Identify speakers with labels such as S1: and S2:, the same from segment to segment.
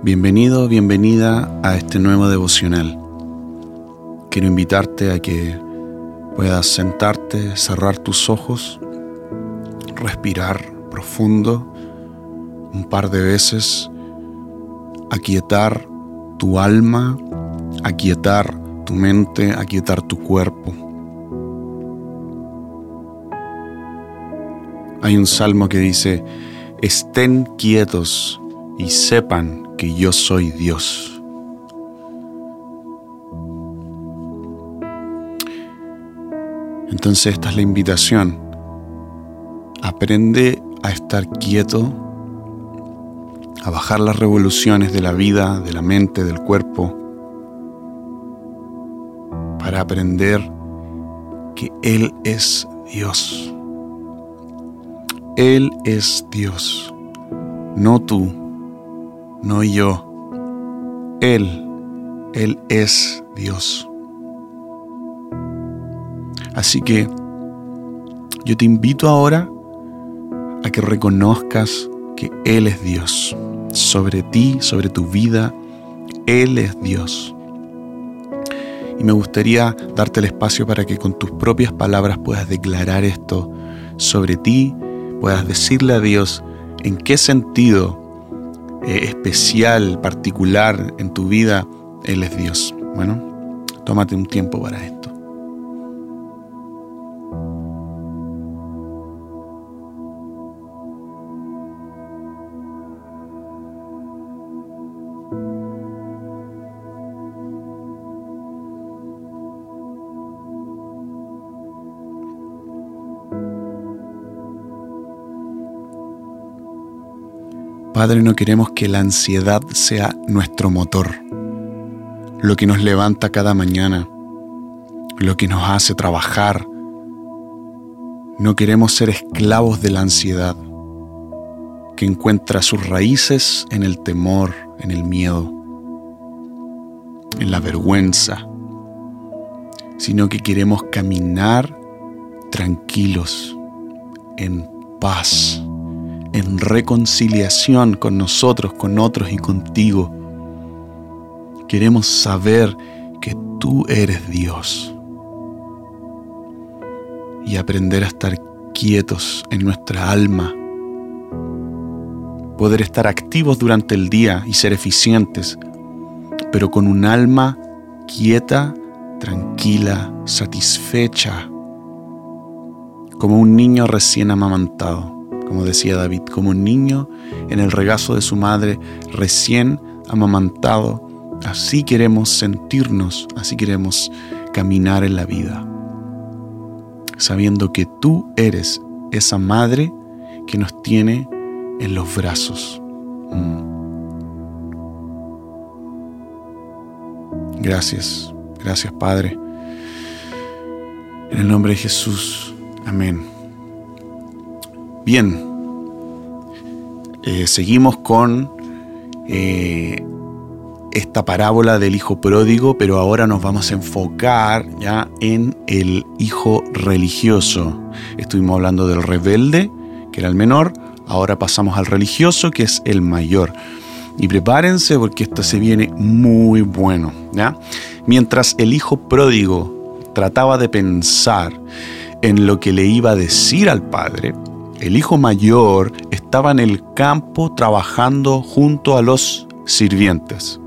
S1: Bienvenido, bienvenida a este nuevo devocional. Quiero invitarte a que puedas sentarte, cerrar tus ojos, respirar profundo un par de veces, aquietar tu alma, aquietar tu mente, aquietar tu cuerpo. Hay un salmo que dice, estén quietos y sepan que yo soy Dios. Entonces esta es la invitación. Aprende a estar quieto, a bajar las revoluciones de la vida, de la mente, del cuerpo, para aprender que Él es Dios. Él es Dios, no tú no yo. Él, Él es Dios. Así que yo te invito ahora a que reconozcas que Él es Dios. Sobre ti, sobre tu vida, Él es Dios. Y me gustaría darte el espacio para que con tus propias palabras puedas declarar esto sobre ti, puedas decirle a Dios en qué sentido eh, especial, particular en tu vida, Él es Dios. Bueno, tómate un tiempo para esto. Padre, no queremos que la ansiedad sea nuestro motor, lo que nos levanta cada mañana, lo que nos hace trabajar. No queremos ser esclavos de la ansiedad, que encuentra sus raíces en el temor, en el miedo, en la vergüenza, sino que queremos caminar tranquilos, en paz en reconciliación con nosotros, con otros y contigo. Queremos saber que tú eres Dios y aprender a estar quietos en nuestra alma, poder estar activos durante el día y ser eficientes, pero con un alma quieta, tranquila, satisfecha, como un niño recién amamantado como decía David, como niño en el regazo de su madre recién amamantado. Así queremos sentirnos, así queremos caminar en la vida, sabiendo que tú eres esa madre que nos tiene en los brazos. Mm. Gracias, gracias Padre. En el nombre de Jesús, amén. Bien, eh, seguimos con eh, esta parábola del hijo pródigo, pero ahora nos vamos a enfocar ya en el hijo religioso. Estuvimos hablando del rebelde, que era el menor, ahora pasamos al religioso, que es el mayor. Y prepárense porque esto se viene muy bueno. ¿ya? Mientras el hijo pródigo trataba de pensar en lo que le iba a decir al padre, el hijo mayor estaba en el campo trabajando junto a los sirvientes.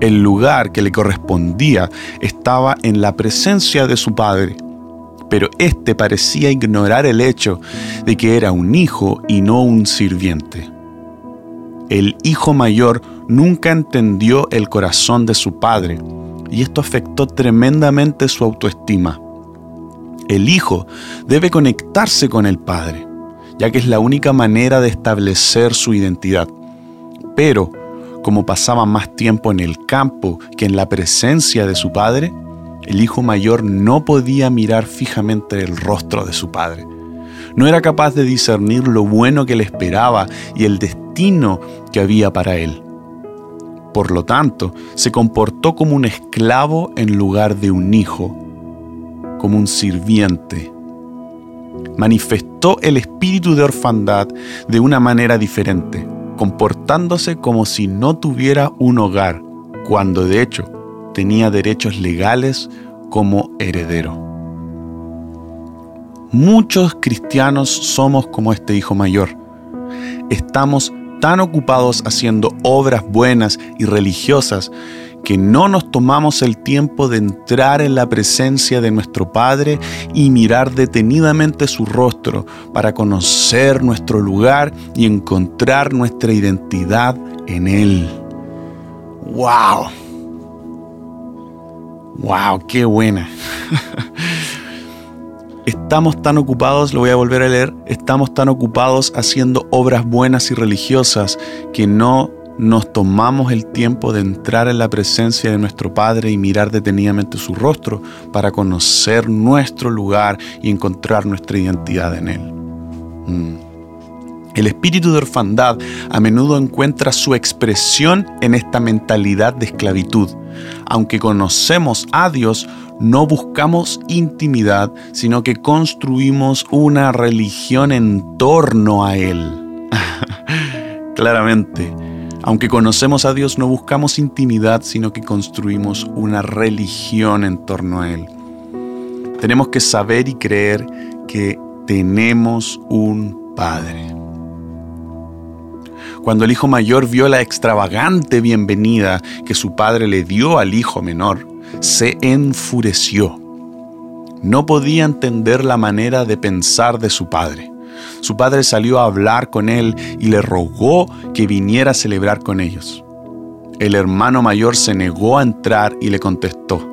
S1: El lugar que le correspondía estaba en la presencia de su padre, pero éste parecía ignorar el hecho de que era un hijo y no un sirviente. El hijo mayor nunca entendió el corazón de su padre y esto afectó tremendamente su autoestima. El hijo debe conectarse con el padre ya que es la única manera de establecer su identidad. Pero, como pasaba más tiempo en el campo que en la presencia de su padre, el hijo mayor no podía mirar fijamente el rostro de su padre. No era capaz de discernir lo bueno que le esperaba y el destino que había para él. Por lo tanto, se comportó como un esclavo en lugar de un hijo, como un sirviente manifestó el espíritu de orfandad de una manera diferente, comportándose como si no tuviera un hogar, cuando de hecho tenía derechos legales como heredero. Muchos cristianos somos como este hijo mayor. Estamos tan ocupados haciendo obras buenas y religiosas que no nos tomamos el tiempo de entrar en la presencia de nuestro Padre y mirar detenidamente su rostro para conocer nuestro lugar y encontrar nuestra identidad en Él. ¡Wow! ¡Wow! ¡Qué buena! Estamos tan ocupados, lo voy a volver a leer, estamos tan ocupados haciendo obras buenas y religiosas que no nos tomamos el tiempo de entrar en la presencia de nuestro Padre y mirar detenidamente su rostro para conocer nuestro lugar y encontrar nuestra identidad en Él. Mm. El espíritu de orfandad a menudo encuentra su expresión en esta mentalidad de esclavitud. Aunque conocemos a Dios, no buscamos intimidad, sino que construimos una religión en torno a Él. Claramente, aunque conocemos a Dios, no buscamos intimidad, sino que construimos una religión en torno a Él. Tenemos que saber y creer que tenemos un Padre. Cuando el hijo mayor vio la extravagante bienvenida que su padre le dio al hijo menor, se enfureció. No podía entender la manera de pensar de su padre. Su padre salió a hablar con él y le rogó que viniera a celebrar con ellos. El hermano mayor se negó a entrar y le contestó,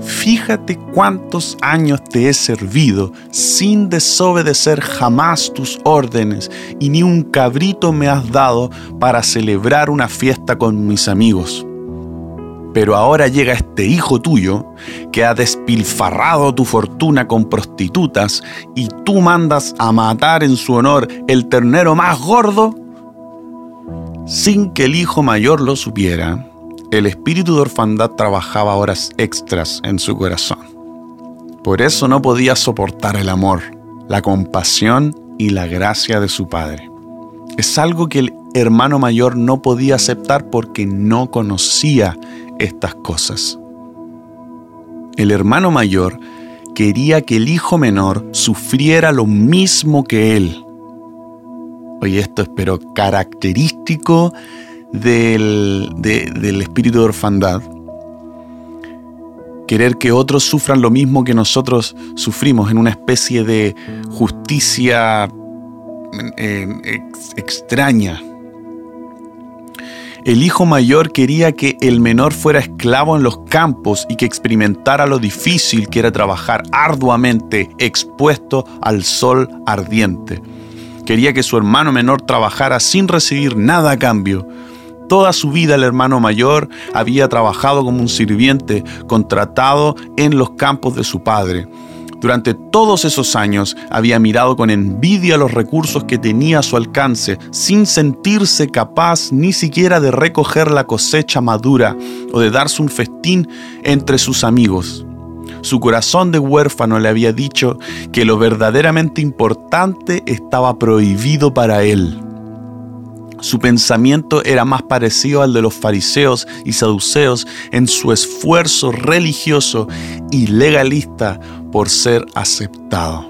S1: Fíjate cuántos años te he servido sin desobedecer jamás tus órdenes y ni un cabrito me has dado para celebrar una fiesta con mis amigos. Pero ahora llega este hijo tuyo que ha despilfarrado tu fortuna con prostitutas y tú mandas a matar en su honor el ternero más gordo. Sin que el hijo mayor lo supiera, el espíritu de orfandad trabajaba horas extras en su corazón. Por eso no podía soportar el amor, la compasión y la gracia de su padre. Es algo que el hermano mayor no podía aceptar porque no conocía estas cosas. El hermano mayor quería que el hijo menor sufriera lo mismo que él. Oye, esto es pero característico del, del espíritu de orfandad. Querer que otros sufran lo mismo que nosotros sufrimos en una especie de justicia eh, extraña. El hijo mayor quería que el menor fuera esclavo en los campos y que experimentara lo difícil que era trabajar arduamente expuesto al sol ardiente. Quería que su hermano menor trabajara sin recibir nada a cambio. Toda su vida el hermano mayor había trabajado como un sirviente contratado en los campos de su padre. Durante todos esos años había mirado con envidia los recursos que tenía a su alcance, sin sentirse capaz ni siquiera de recoger la cosecha madura o de darse un festín entre sus amigos. Su corazón de huérfano le había dicho que lo verdaderamente importante estaba prohibido para él. Su pensamiento era más parecido al de los fariseos y saduceos en su esfuerzo religioso y legalista por ser aceptado.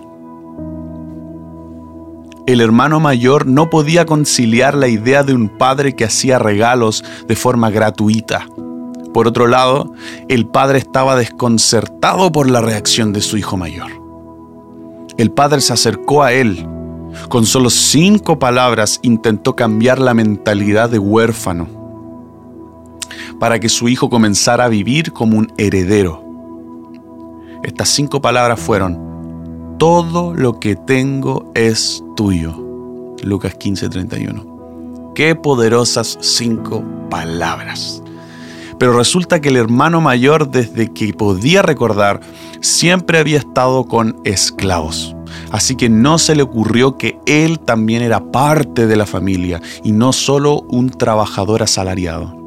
S1: El hermano mayor no podía conciliar la idea de un padre que hacía regalos de forma gratuita. Por otro lado, el padre estaba desconcertado por la reacción de su hijo mayor. El padre se acercó a él con solo cinco palabras intentó cambiar la mentalidad de huérfano para que su hijo comenzara a vivir como un heredero. Estas cinco palabras fueron, todo lo que tengo es tuyo. Lucas 15:31. Qué poderosas cinco palabras. Pero resulta que el hermano mayor, desde que podía recordar, siempre había estado con esclavos. Así que no se le ocurrió que él también era parte de la familia y no solo un trabajador asalariado.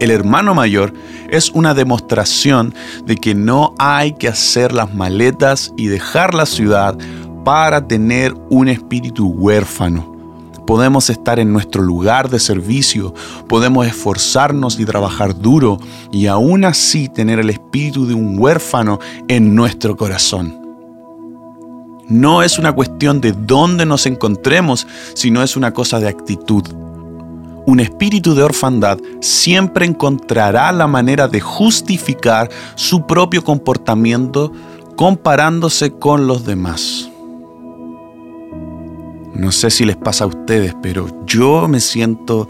S1: El hermano mayor es una demostración de que no hay que hacer las maletas y dejar la ciudad para tener un espíritu huérfano, Podemos estar en nuestro lugar de servicio, podemos esforzarnos y trabajar duro y aún así tener el espíritu de un huérfano en nuestro corazón. No es una cuestión de dónde nos encontremos, sino es una cosa de actitud. Un espíritu de orfandad siempre encontrará la manera de justificar su propio comportamiento comparándose con los demás. No sé si les pasa a ustedes, pero yo me siento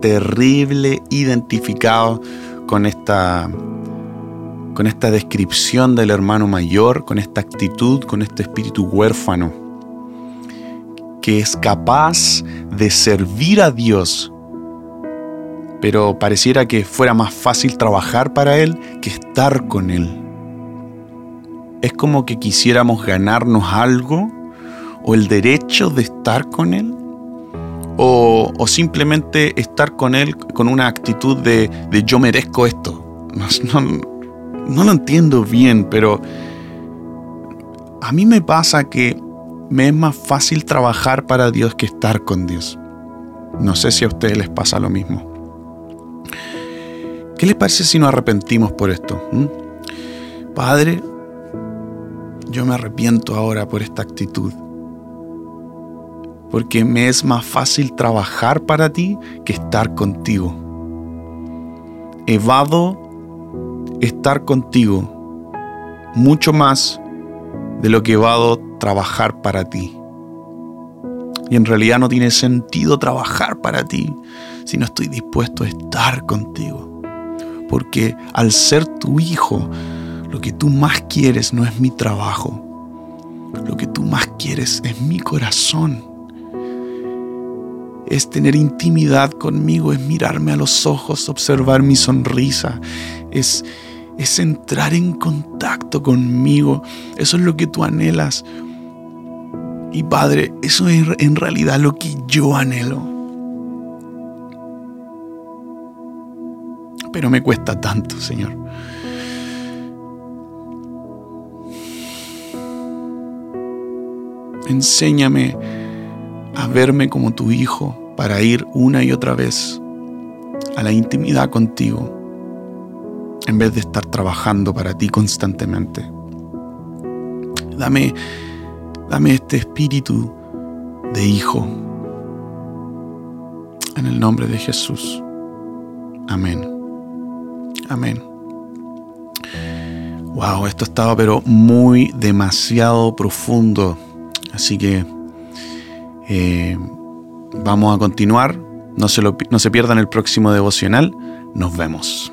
S1: terrible identificado con esta con esta descripción del hermano mayor, con esta actitud, con este espíritu huérfano que es capaz de servir a Dios, pero pareciera que fuera más fácil trabajar para Él que estar con Él. Es como que quisiéramos ganarnos algo o el derecho de estar con Él o, simplemente estar con Él con una actitud de, yo merezco esto. No, no lo entiendo bien, pero a mí me pasa que me es más fácil trabajar para Dios que estar con Dios. No sé si a ustedes les pasa lo mismo. ¿Qué les parece si nos arrepentimos por esto? ¿Mm? Padre, yo me arrepiento ahora por esta actitud porque me es más fácil trabajar para ti que estar contigo. Evado estar contigo mucho más de lo que evado trabajar para ti. Y en realidad no tiene sentido trabajar para ti si no estoy dispuesto a estar contigo. Porque al ser tu hijo, lo que tú más quieres no es mi trabajo. Lo que tú más quieres es mi corazón es tener intimidad conmigo, es mirarme a los ojos, observar mi sonrisa, es, es entrar en contacto conmigo. Eso es lo que tú anhelas. Y Padre, eso es en realidad lo que yo anhelo. Pero me cuesta tanto, Señor. Enséñame a verme como tu hijo para ir una y otra vez a la intimidad contigo en vez de estar trabajando para ti constantemente. Dame, dame este espíritu de hijo. En el nombre de Jesús. Amén. Amén. Wow, esto estaba pero muy demasiado profundo. Así que eh, vamos a continuar. No se, no se pierdan el próximo devocional. Nos vemos.